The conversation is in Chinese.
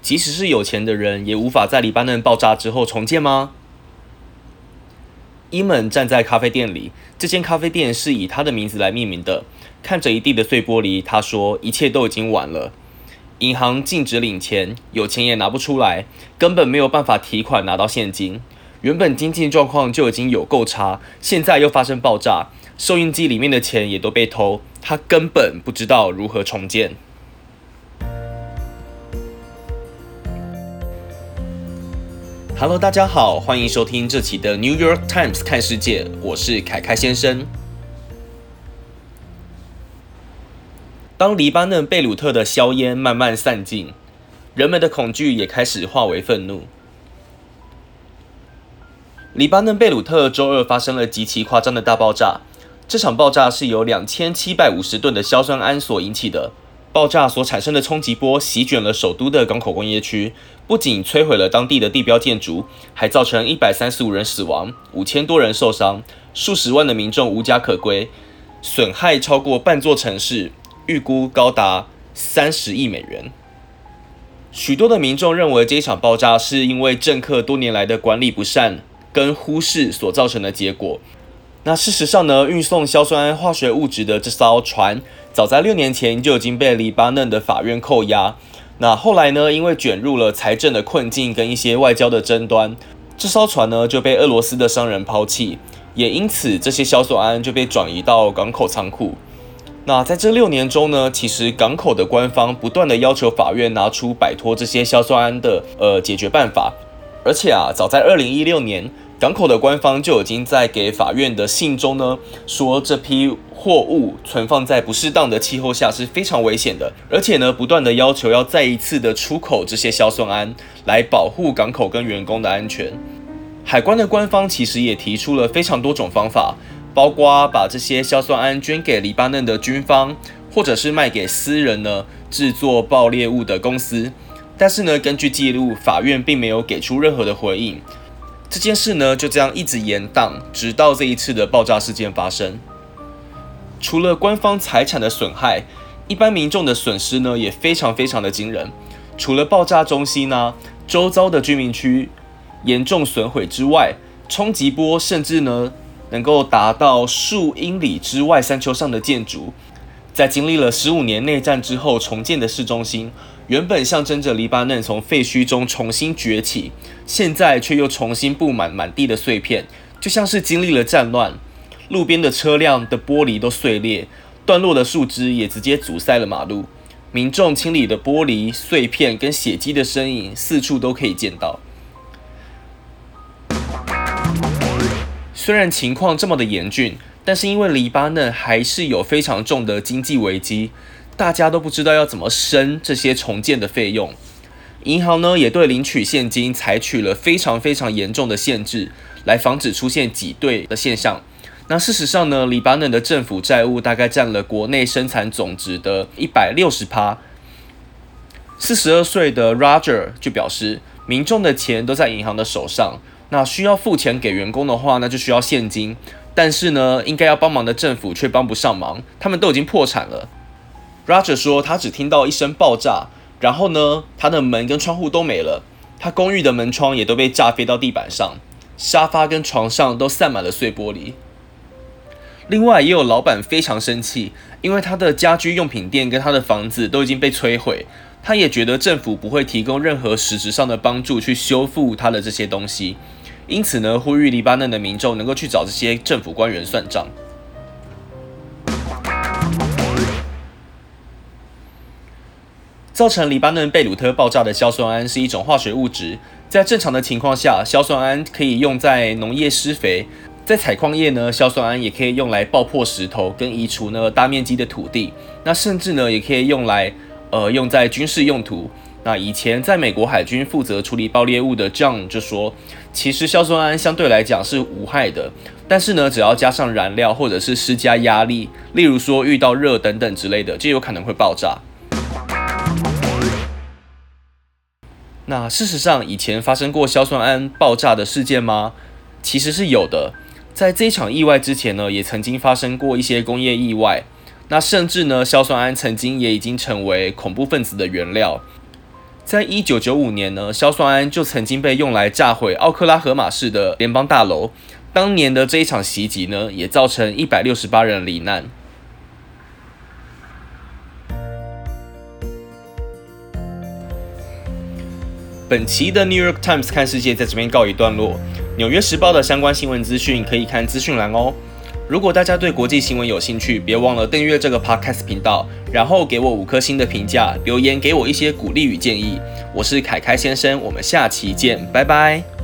即使是有钱的人，也无法在黎巴嫩爆炸之后重建吗？伊门站在咖啡店里，这间咖啡店是以他的名字来命名的。看着一地的碎玻璃，他说：“一切都已经晚了。银行禁止领钱，有钱也拿不出来，根本没有办法提款拿到现金。原本经济状况就已经有够差，现在又发生爆炸，收音机里面的钱也都被偷，他根本不知道如何重建。” Hello，大家好，欢迎收听这期的 New York Times 看世界，我是凯凯先生。当黎巴嫩贝鲁特的硝烟慢慢散尽，人们的恐惧也开始化为愤怒。黎巴嫩贝鲁特周二发生了极其夸张的大爆炸，这场爆炸是由两千七百五十吨的硝酸铵所引起的。爆炸所产生的冲击波席卷了首都的港口工业区，不仅摧毁了当地的地标建筑，还造成一百三十五人死亡、五千多人受伤，数十万的民众无家可归，损害超过半座城市，预估高达三十亿美元。许多的民众认为这一场爆炸是因为政客多年来的管理不善跟忽视所造成的结果。那事实上呢，运送硝酸铵化学物质的这艘船。早在六年前就已经被黎巴嫩的法院扣押。那后来呢？因为卷入了财政的困境跟一些外交的争端，这艘船呢就被俄罗斯的商人抛弃。也因此，这些硝酸铵就被转移到港口仓库。那在这六年中呢，其实港口的官方不断的要求法院拿出摆脱这些硝酸铵的呃解决办法。而且啊，早在二零一六年，港口的官方就已经在给法院的信中呢说这批。货物存放在不适当的气候下是非常危险的，而且呢，不断的要求要再一次的出口这些硝酸铵来保护港口跟员工的安全。海关的官方其实也提出了非常多种方法，包括把这些硝酸铵捐给黎巴嫩的军方，或者是卖给私人呢制作爆裂物的公司。但是呢，根据记录，法院并没有给出任何的回应。这件事呢就这样一直延宕，直到这一次的爆炸事件发生。除了官方财产的损害，一般民众的损失呢也非常非常的惊人。除了爆炸中心呢，周遭的居民区严重损毁之外，冲击波甚至呢能够达到数英里之外山丘上的建筑。在经历了十五年内战之后重建的市中心，原本象征着黎巴嫩从废墟中重新崛起，现在却又重新布满满地的碎片，就像是经历了战乱。路边的车辆的玻璃都碎裂，断落的树枝也直接阻塞了马路。民众清理的玻璃碎片跟血迹的身影四处都可以见到。虽然情况这么的严峻，但是因为黎巴嫩还是有非常重的经济危机，大家都不知道要怎么生这些重建的费用。银行呢也对领取现金采取了非常非常严重的限制，来防止出现挤兑的现象。那事实上呢，黎巴嫩的政府债务大概占了国内生产总值的一百六十趴。四十二岁的 Roger 就表示，民众的钱都在银行的手上，那需要付钱给员工的话，那就需要现金。但是呢，应该要帮忙的政府却帮不上忙，他们都已经破产了。Roger 说，他只听到一声爆炸，然后呢，他的门跟窗户都没了，他公寓的门窗也都被炸飞到地板上，沙发跟床上都散满了碎玻璃。另外也有老板非常生气，因为他的家居用品店跟他的房子都已经被摧毁，他也觉得政府不会提供任何实质上的帮助去修复他的这些东西，因此呢，呼吁黎巴嫩的民众能够去找这些政府官员算账。造成黎巴嫩贝鲁特爆炸的硝酸铵是一种化学物质，在正常的情况下，硝酸铵可以用在农业施肥。在采矿业呢，硝酸铵也可以用来爆破石头跟移除呢大面积的土地。那甚至呢，也可以用来呃用在军事用途。那以前在美国海军负责处理爆裂物的 John 就说，其实硝酸铵相对来讲是无害的，但是呢，只要加上燃料或者是施加压力，例如说遇到热等等之类的，就有可能会爆炸。那事实上，以前发生过硝酸铵爆炸的事件吗？其实是有的。在这场意外之前呢，也曾经发生过一些工业意外。那甚至呢，硝酸铵曾经也已经成为恐怖分子的原料。在一九九五年呢，硝酸铵就曾经被用来炸毁奥克拉荷马市的联邦大楼。当年的这一场袭击呢，也造成一百六十八人罹难。本期的 New York Times 看世界在这边告一段落。纽约时报的相关新闻资讯可以看资讯栏哦。如果大家对国际新闻有兴趣，别忘了订阅这个 podcast 频道，然后给我五颗星的评价，留言给我一些鼓励与建议。我是凯凯先生，我们下期见，拜拜。